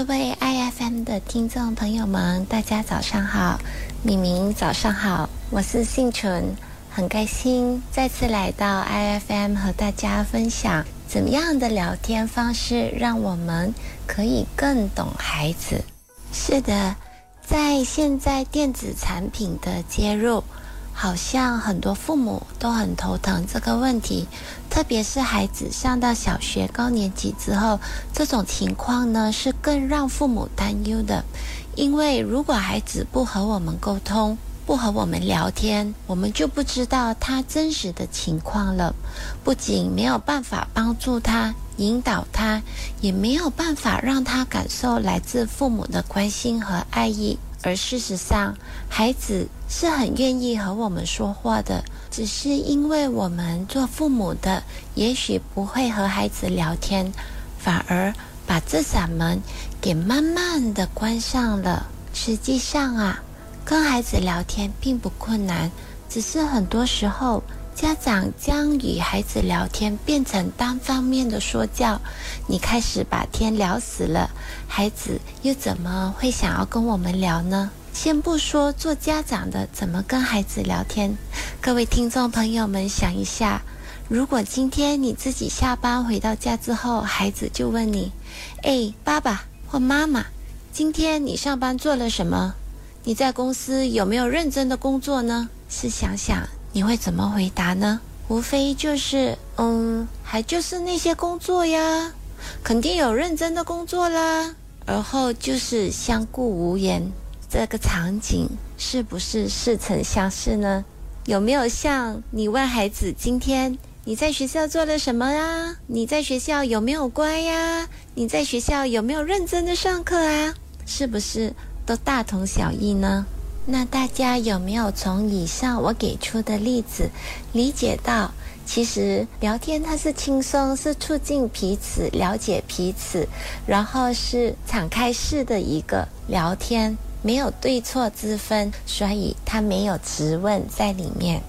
各位 IFM 的听众朋友们，大家早上好，敏敏早上好，我是幸纯，很开心再次来到 IFM 和大家分享怎么样的聊天方式，让我们可以更懂孩子。是的，在现在电子产品的接入。好像很多父母都很头疼这个问题，特别是孩子上到小学高年级之后，这种情况呢是更让父母担忧的。因为如果孩子不和我们沟通，不和我们聊天，我们就不知道他真实的情况了。不仅没有办法帮助他、引导他，也没有办法让他感受来自父母的关心和爱意。而事实上，孩子是很愿意和我们说话的，只是因为我们做父母的，也许不会和孩子聊天，反而把这扇门给慢慢的关上了。实际上啊，跟孩子聊天并不困难，只是很多时候。家长将与孩子聊天变成单方面的说教，你开始把天聊死了，孩子又怎么会想要跟我们聊呢？先不说做家长的怎么跟孩子聊天，各位听众朋友们想一下，如果今天你自己下班回到家之后，孩子就问你：“哎，爸爸或妈妈，今天你上班做了什么？你在公司有没有认真的工作呢？”试想想。你会怎么回答呢？无非就是，嗯，还就是那些工作呀，肯定有认真的工作啦。而后就是相顾无言。这个场景是不是似曾相识呢？有没有像你问孩子今天你在学校做了什么啊？你在学校有没有乖呀？你在学校有没有认真的上课啊？是不是都大同小异呢？那大家有没有从以上我给出的例子理解到，其实聊天它是轻松，是促进彼此了解彼此，然后是敞开式的一个聊天，没有对错之分，所以它没有质问在里面。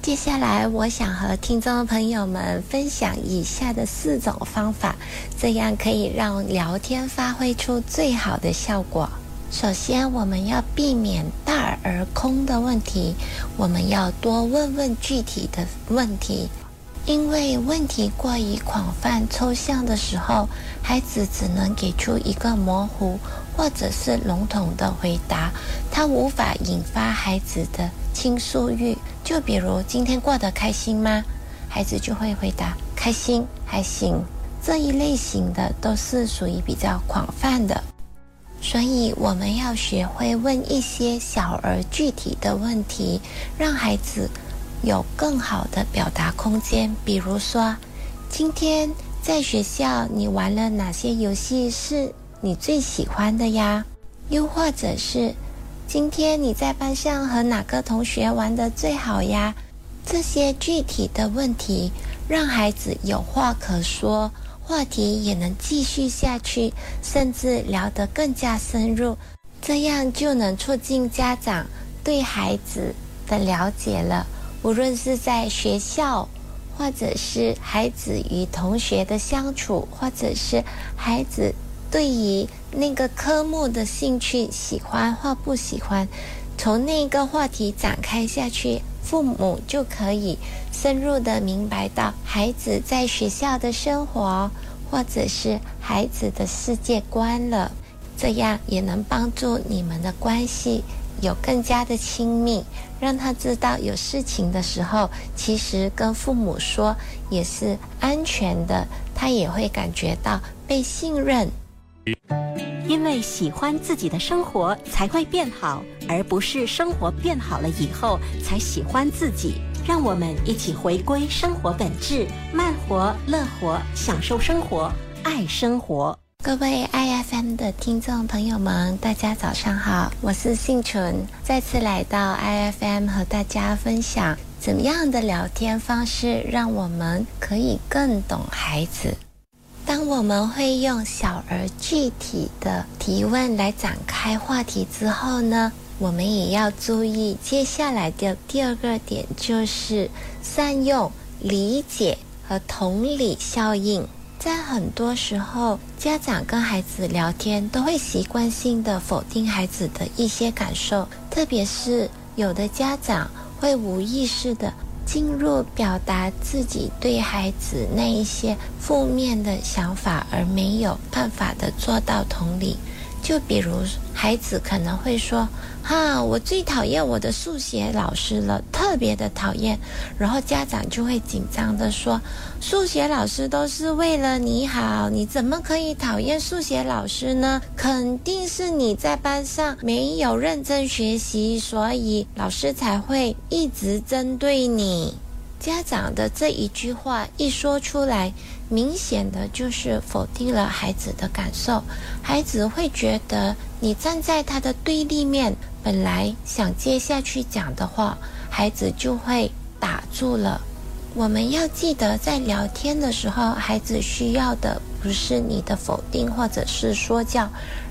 接下来，我想和听众朋友们分享以下的四种方法，这样可以让聊天发挥出最好的效果。首先，我们要避免大而空的问题，我们要多问问具体的问题。因为问题过于广泛抽象的时候，孩子只能给出一个模糊或者是笼统的回答，他无法引发孩子的倾诉欲。就比如今天过得开心吗？孩子就会回答开心，还行。这一类型的都是属于比较广泛的。所以我们要学会问一些小而具体的问题，让孩子有更好的表达空间。比如说，今天在学校你玩了哪些游戏是你最喜欢的呀？又或者是今天你在班上和哪个同学玩的最好呀？这些具体的问题，让孩子有话可说。话题也能继续下去，甚至聊得更加深入，这样就能促进家长对孩子的了解了。无论是在学校，或者是孩子与同学的相处，或者是孩子对于那个科目的兴趣喜欢或不喜欢，从那个话题展开下去。父母就可以深入的明白到孩子在学校的生活，或者是孩子的世界观了，这样也能帮助你们的关系有更加的亲密，让他知道有事情的时候，其实跟父母说也是安全的，他也会感觉到被信任。因为喜欢自己的生活才会变好，而不是生活变好了以后才喜欢自己。让我们一起回归生活本质，慢活、乐活，享受生活，爱生活。各位 IFM 的听众朋友们，大家早上好，我是幸纯，再次来到 IFM 和大家分享怎么样的聊天方式，让我们可以更懂孩子。当我们会用小而具体的提问来展开话题之后呢，我们也要注意接下来的第二个点，就是善用理解和同理效应。在很多时候，家长跟孩子聊天都会习惯性的否定孩子的一些感受，特别是有的家长会无意识的进入表达自己对孩子那一些负面的想法，而没有办法的做到同理。就比如孩子可能会说：“哈，我最讨厌我的数学老师了，特别的讨厌。”然后家长就会紧张的说：“数学老师都是为了你好，你怎么可以讨厌数学老师呢？肯定是你在班上没有认真学习，所以老师才会一直针对你。”家长的这一句话一说出来。明显的就是否定了孩子的感受，孩子会觉得你站在他的对立面，本来想接下去讲的话，孩子就会打住了。我们要记得，在聊天的时候，孩子需要的不是你的否定或者是说教，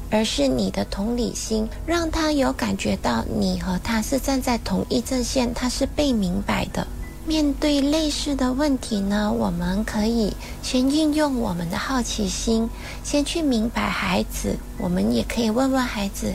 而是你的同理心，让他有感觉到你和他是站在同一阵线，他是被明白的。面对类似的问题呢，我们可以先运用我们的好奇心，先去明白孩子。我们也可以问问孩子：“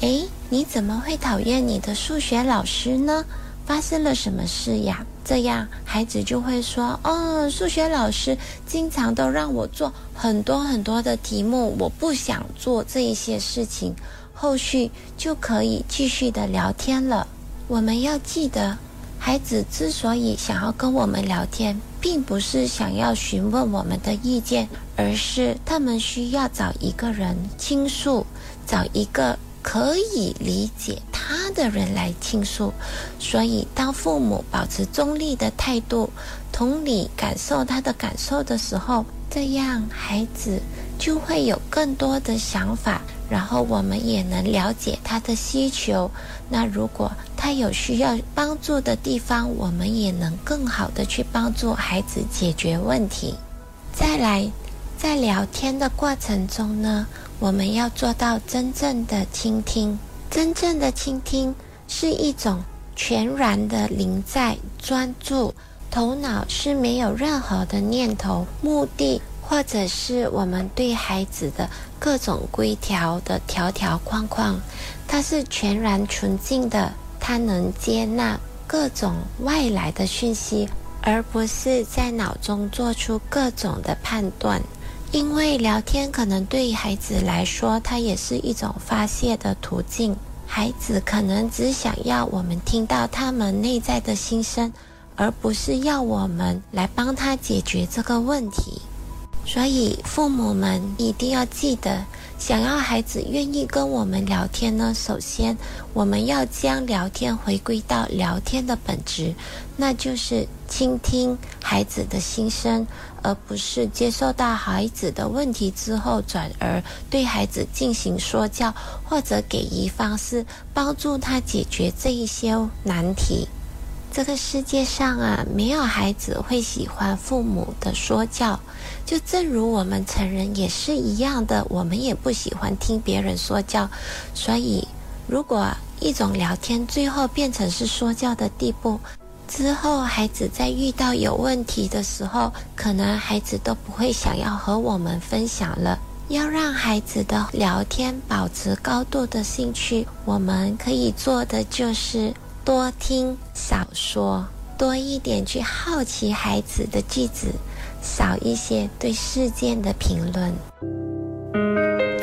诶，你怎么会讨厌你的数学老师呢？发生了什么事呀？”这样孩子就会说：“哦，数学老师经常都让我做很多很多的题目，我不想做这一些事情。”后续就可以继续的聊天了。我们要记得。孩子之所以想要跟我们聊天，并不是想要询问我们的意见，而是他们需要找一个人倾诉，找一个可以理解他的人来倾诉。所以，当父母保持中立的态度，同理感受他的感受的时候，这样孩子就会有更多的想法。然后我们也能了解他的需求。那如果他有需要帮助的地方，我们也能更好的去帮助孩子解决问题。再来，在聊天的过程中呢，我们要做到真正的倾听。真正的倾听是一种全然的临在、专注，头脑是没有任何的念头、目的。或者是我们对孩子的各种规条的条条框框，它是全然纯净的，它能接纳各种外来的讯息，而不是在脑中做出各种的判断。因为聊天可能对孩子来说，它也是一种发泄的途径。孩子可能只想要我们听到他们内在的心声，而不是要我们来帮他解决这个问题。所以，父母们一定要记得，想要孩子愿意跟我们聊天呢，首先我们要将聊天回归到聊天的本质，那就是倾听孩子的心声，而不是接受到孩子的问题之后，转而对孩子进行说教或者给予方式，帮助他解决这一些难题。这个世界上啊，没有孩子会喜欢父母的说教，就正如我们成人也是一样的，我们也不喜欢听别人说教。所以，如果一种聊天最后变成是说教的地步，之后孩子在遇到有问题的时候，可能孩子都不会想要和我们分享了。要让孩子的聊天保持高度的兴趣，我们可以做的就是。多听少说，多一点去好奇孩子的句子，少一些对事件的评论。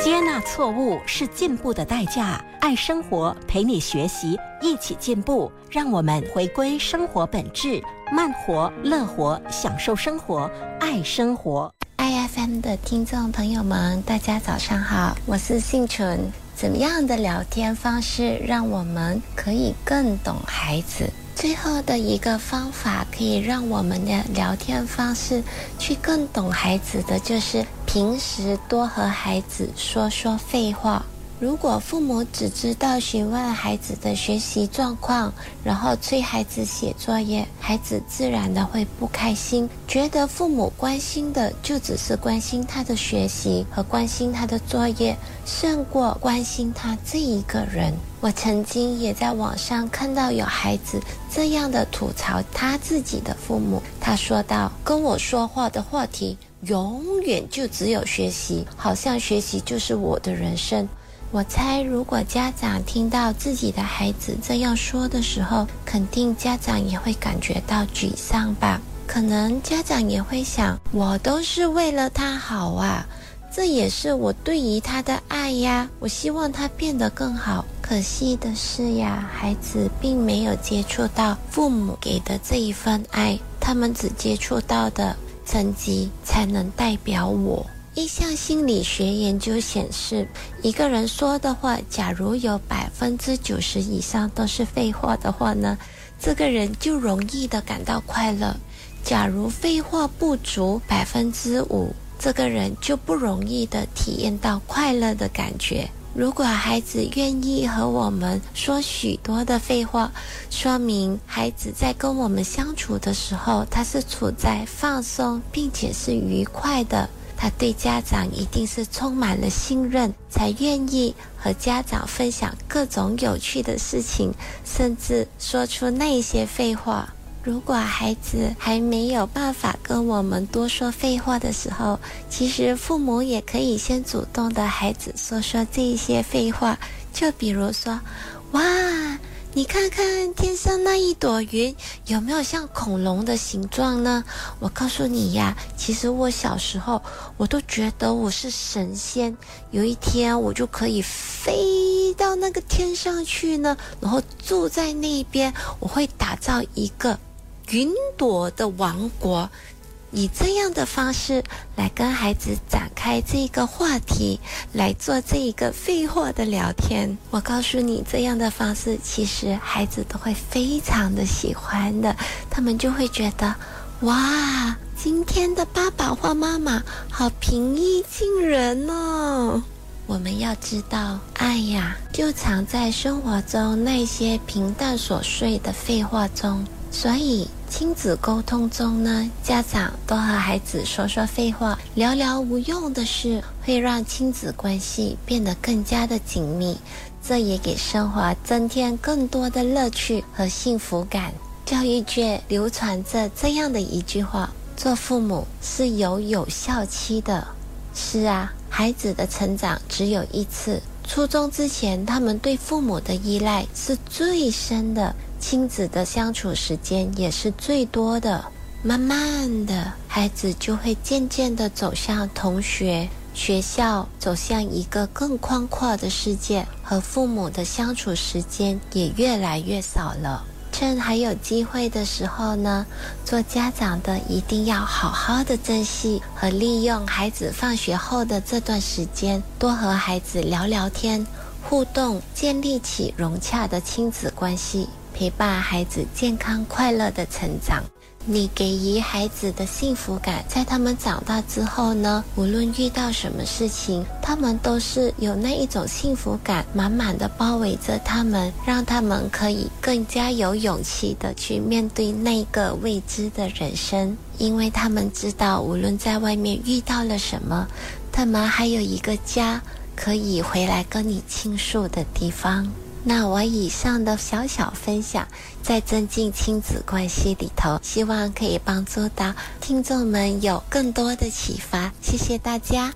接纳错误是进步的代价。爱生活，陪你学习，一起进步。让我们回归生活本质，慢活、乐活，享受生活，爱生活。I F M 的听众朋友们，大家早上好，我是幸纯。怎么样的聊天方式让我们可以更懂孩子？最后的一个方法可以让我们的聊天方式去更懂孩子的，就是平时多和孩子说说废话。如果父母只知道询问孩子的学习状况，然后催孩子写作业，孩子自然的会不开心，觉得父母关心的就只是关心他的学习和关心他的作业，胜过关心他这一个人。我曾经也在网上看到有孩子这样的吐槽他自己的父母，他说道：“跟我说话的话题。”永远就只有学习，好像学习就是我的人生。我猜，如果家长听到自己的孩子这样说的时候，肯定家长也会感觉到沮丧吧？可能家长也会想，我都是为了他好啊，这也是我对于他的爱呀，我希望他变得更好。可惜的是呀，孩子并没有接触到父母给的这一份爱，他们只接触到的成绩才能代表我。一项心理学研究显示，一个人说的话，假如有百分之九十以上都是废话的话呢，这个人就容易的感到快乐；假如废话不足百分之五，这个人就不容易的体验到快乐的感觉。如果孩子愿意和我们说许多的废话，说明孩子在跟我们相处的时候，他是处在放松并且是愉快的。他对家长一定是充满了信任，才愿意和家长分享各种有趣的事情，甚至说出那些废话。如果孩子还没有办法跟我们多说废话的时候，其实父母也可以先主动的孩子说说这些废话，就比如说，哇。你看看天上那一朵云，有没有像恐龙的形状呢？我告诉你呀，其实我小时候我都觉得我是神仙，有一天我就可以飞到那个天上去呢，然后住在那边，我会打造一个云朵的王国。以这样的方式来跟孩子展开这个话题，来做这一个废话的聊天。我告诉你，这样的方式其实孩子都会非常的喜欢的，他们就会觉得，哇，今天的爸爸或妈妈好平易近人哦。我们要知道，爱呀，就藏在生活中那些平淡琐碎的废话中，所以。亲子沟通中呢，家长多和孩子说说废话，聊聊无用的事，会让亲子关系变得更加的紧密。这也给生活增添更多的乐趣和幸福感。教育界流传着这样的一句话：做父母是有有效期的。是啊，孩子的成长只有一次。初中之前，他们对父母的依赖是最深的。亲子的相处时间也是最多的，慢慢的，孩子就会渐渐的走向同学、学校，走向一个更宽阔的世界，和父母的相处时间也越来越少了。趁还有机会的时候呢，做家长的一定要好好的珍惜和利用孩子放学后的这段时间，多和孩子聊聊天、互动，建立起融洽的亲子关系。陪伴孩子健康快乐的成长，你给予孩子的幸福感，在他们长大之后呢，无论遇到什么事情，他们都是有那一种幸福感，满满的包围着他们，让他们可以更加有勇气的去面对那个未知的人生，因为他们知道，无论在外面遇到了什么，他们还有一个家可以回来跟你倾诉的地方。那我以上的小小分享，在增进亲子关系里头，希望可以帮助到听众们有更多的启发。谢谢大家。